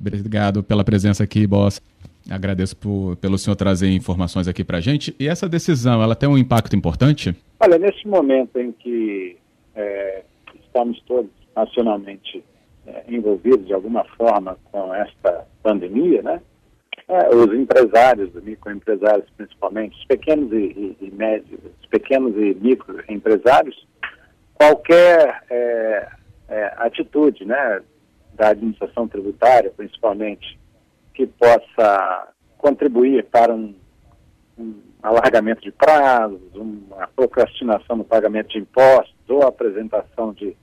Obrigado pela presença aqui, boss. Agradeço por, pelo senhor trazer informações aqui para a gente. E essa decisão, ela tem um impacto importante? Olha, nesse momento em que é, estamos todos nacionalmente é, envolvidos de alguma forma com esta pandemia, né? É, os empresários, os microempresários principalmente, os pequenos e, e, e médios, os pequenos e microempresários, qualquer é, é, atitude, né, da administração tributária, principalmente, que possa contribuir para um, um alargamento de prazos, uma procrastinação no pagamento de impostos ou apresentação de,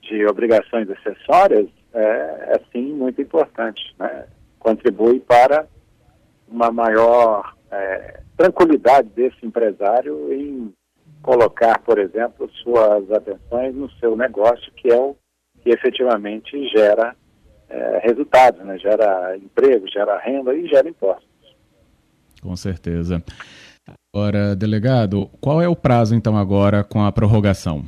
de obrigações acessórias, é, é sim muito importante. Né? Contribui para uma maior é, tranquilidade desse empresário em colocar, por exemplo, suas atenções no seu negócio, que é o que efetivamente gera é, resultados, né? gera emprego, gera renda e gera impostos. Com certeza. Agora, delegado, qual é o prazo então agora com a prorrogação?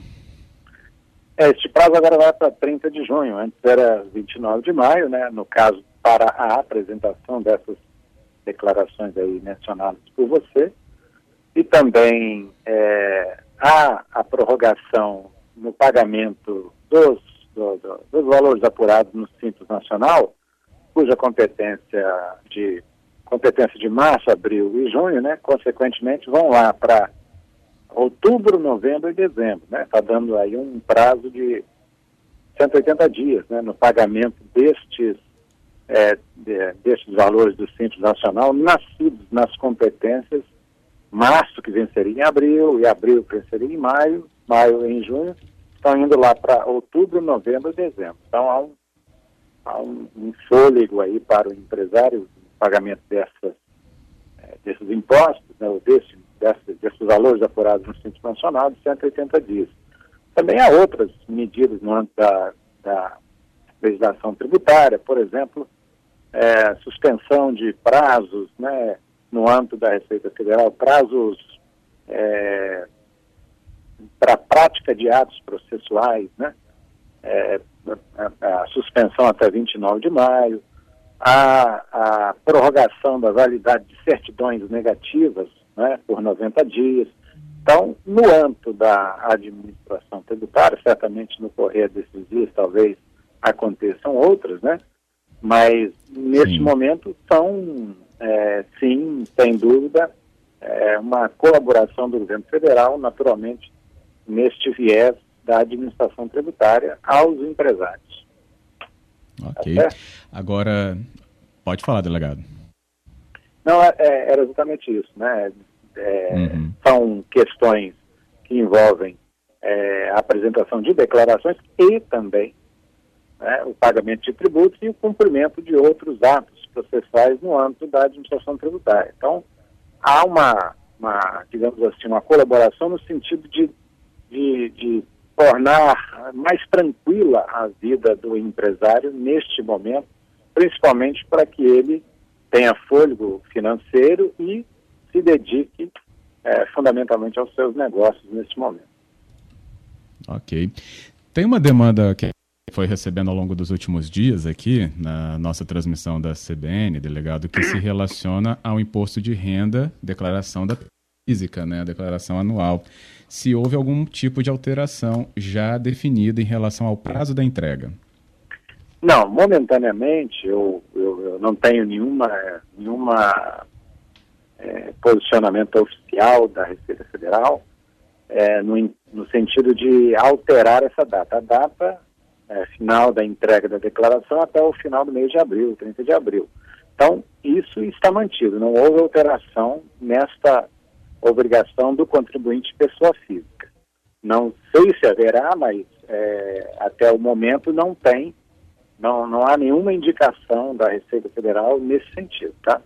É, este prazo agora vai para 30 de junho, antes era 29 de maio, né? No caso, para a apresentação dessas declarações aí mencionadas por você. E também é, há a prorrogação no pagamento dos do, do, dos valores apurados no Simples Nacional, cuja competência de competência de março, abril e junho, né, consequentemente vão lá para outubro, novembro e dezembro, né, está dando aí um prazo de 180 dias, né, no pagamento destes é, de, destes valores do Simples Nacional nascidos nas competências março que venceria em abril e abril que venceria em maio, maio em junho estão indo lá para outubro, novembro dezembro. Então há um, há um, um fôlego aí para o empresário o pagamento dessas, é, desses impostos, né, ou desse, desse, desses valores apurados no Simples Nacional de 180 dias. Também há outras medidas no âmbito da, da legislação tributária, por exemplo, é, suspensão de prazos, né, no âmbito da Receita Federal, prazos é, para a prática de atos processuais, né? É, a, a, suspensão até 29 de maio, a, a prorrogação da validade de certidões negativas né, por 90 dias. Então, no âmbito da administração tributária, certamente no correr desses dias talvez aconteçam outras, né? Mas nesse sim. momento são, é, sim, sem dúvida, é, uma colaboração do governo federal, naturalmente, neste viés da administração tributária aos empresários. Ok. Tá Agora, pode falar, delegado. Não, é, é, era exatamente isso, né? É, uhum. São questões que envolvem é, a apresentação de declarações e também né, o pagamento de tributos e o cumprimento de outros atos processuais no âmbito da administração tributária. Então, há uma, uma digamos assim, uma colaboração no sentido de de, de tornar mais tranquila a vida do empresário neste momento, principalmente para que ele tenha fôlego financeiro e se dedique é, fundamentalmente aos seus negócios neste momento. Ok. Tem uma demanda que foi recebendo ao longo dos últimos dias aqui na nossa transmissão da CBN, delegado, que se relaciona ao imposto de renda, declaração da física, né, a declaração anual se houve algum tipo de alteração já definida em relação ao prazo da entrega. Não, momentaneamente eu, eu, eu não tenho nenhuma, nenhuma é, posicionamento oficial da Receita Federal é, no, no sentido de alterar essa data. A data é, final da entrega da declaração até o final do mês de abril, 30 de abril. Então, isso está mantido, não houve alteração nesta obrigação do contribuinte pessoa física. Não sei se haverá, mas é, até o momento não tem, não, não há nenhuma indicação da Receita Federal nesse sentido, tá?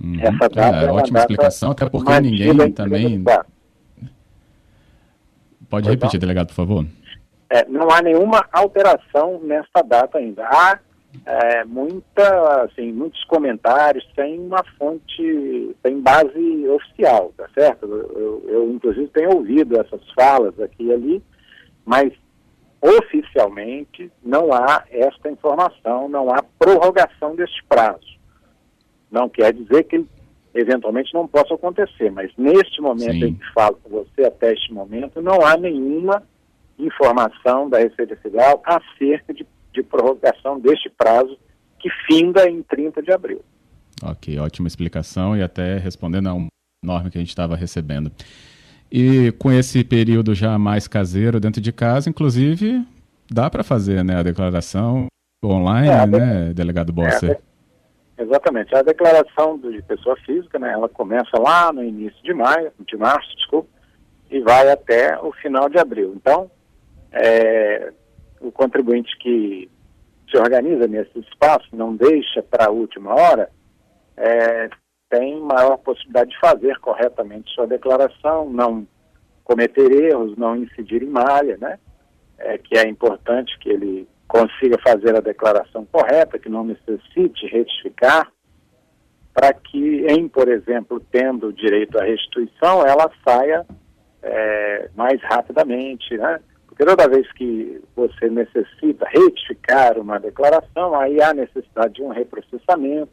Uhum. Essa data é, é ótima explicação, até porque ninguém também. Pode repetir, delegado, por favor. É, não há nenhuma alteração nesta data ainda. Há é, muita, assim, muitos comentários sem uma fonte, sem base oficial, tá certo? Eu, eu, eu, inclusive, tenho ouvido essas falas aqui e ali, mas oficialmente não há esta informação, não há prorrogação deste prazo. Não quer dizer que eventualmente não possa acontecer, mas neste momento Sim. em que falo com você, até este momento, não há nenhuma informação da Receita Federal acerca de, de prorrogação deste prazo que finda em 30 de abril. Ok, ótima explicação e até respondendo a um norma que a gente estava recebendo. E com esse período já mais caseiro dentro de casa, inclusive, dá para fazer né, a declaração online, é, né, delegado Bosser? É, exatamente. A declaração de pessoa física, né, ela começa lá no início de maio, de março, desculpa, e vai até o final de abril. Então, é, o contribuinte que se organiza nesse espaço, não deixa para a última hora, é, tem maior possibilidade de fazer corretamente sua declaração, não cometer erros, não incidir em malha, né? É, que é importante que ele consiga fazer a declaração correta, que não necessite retificar, para que, em, por exemplo, tendo direito à restituição, ela saia é, mais rapidamente, né? Porque toda vez que você necessita retificar uma declaração, aí há necessidade de um reprocessamento,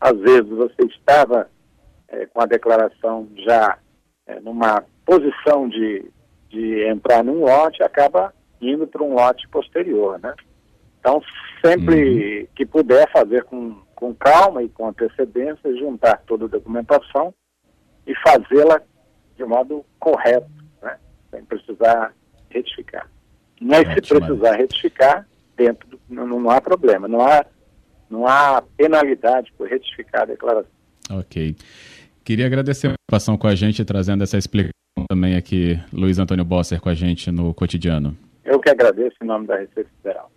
às vezes você estava é, com a declaração já é, numa posição de, de entrar num lote, acaba indo para um lote posterior, né? Então, sempre uhum. que puder fazer com, com calma e com antecedência, juntar toda a documentação e fazê-la de modo correto, né? sem precisar retificar. Mas se precisar retificar, dentro do, não, não há problema, não há não há penalidade por retificar a declaração. Ok. Queria agradecer a participação com a gente, trazendo essa explicação também aqui, Luiz Antônio Bosser, com a gente no cotidiano. Eu que agradeço em nome da Receita Federal.